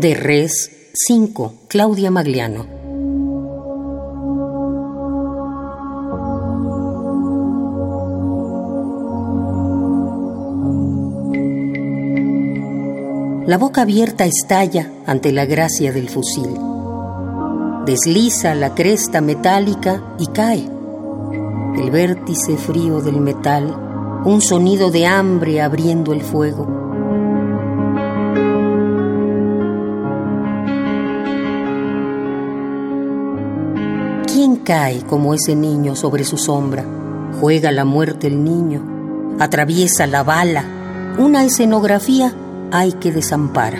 De Res 5, Claudia Magliano. La boca abierta estalla ante la gracia del fusil. Desliza la cresta metálica y cae. El vértice frío del metal, un sonido de hambre abriendo el fuego ¿Quién cae como ese niño sobre su sombra? Juega la muerte el niño, atraviesa la bala, una escenografía hay que desampara.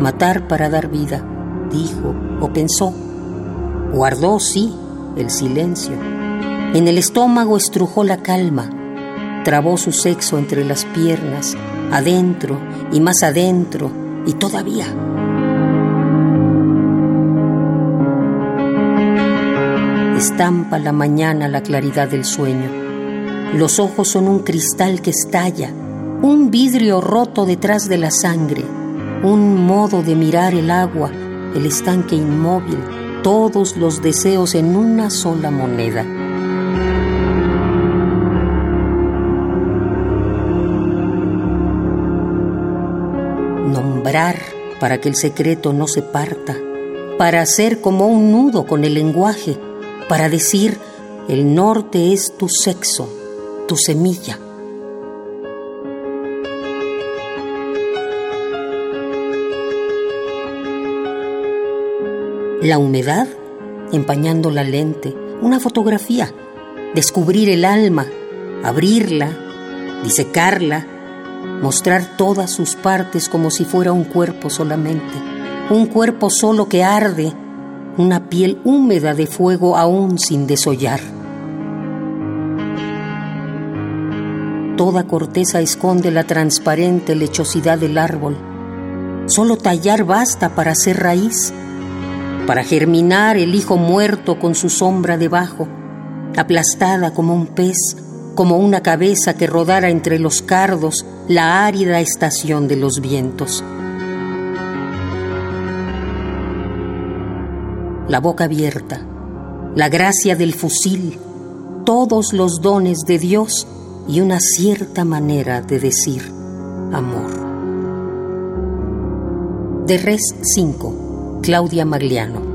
Matar para dar vida, dijo o pensó. Guardó, sí, el silencio. En el estómago estrujó la calma, trabó su sexo entre las piernas, adentro y más adentro, y todavía. Estampa la mañana la claridad del sueño. Los ojos son un cristal que estalla, un vidrio roto detrás de la sangre, un modo de mirar el agua, el estanque inmóvil, todos los deseos en una sola moneda. Nombrar para que el secreto no se parta, para hacer como un nudo con el lenguaje, para decir, el norte es tu sexo, tu semilla. La humedad, empañando la lente, una fotografía, descubrir el alma, abrirla, disecarla, mostrar todas sus partes como si fuera un cuerpo solamente, un cuerpo solo que arde una piel húmeda de fuego aún sin desollar. Toda corteza esconde la transparente lechosidad del árbol. Solo tallar basta para hacer raíz, para germinar el hijo muerto con su sombra debajo, aplastada como un pez, como una cabeza que rodara entre los cardos la árida estación de los vientos. La boca abierta, la gracia del fusil, todos los dones de Dios y una cierta manera de decir amor. De Res 5, Claudia Magliano.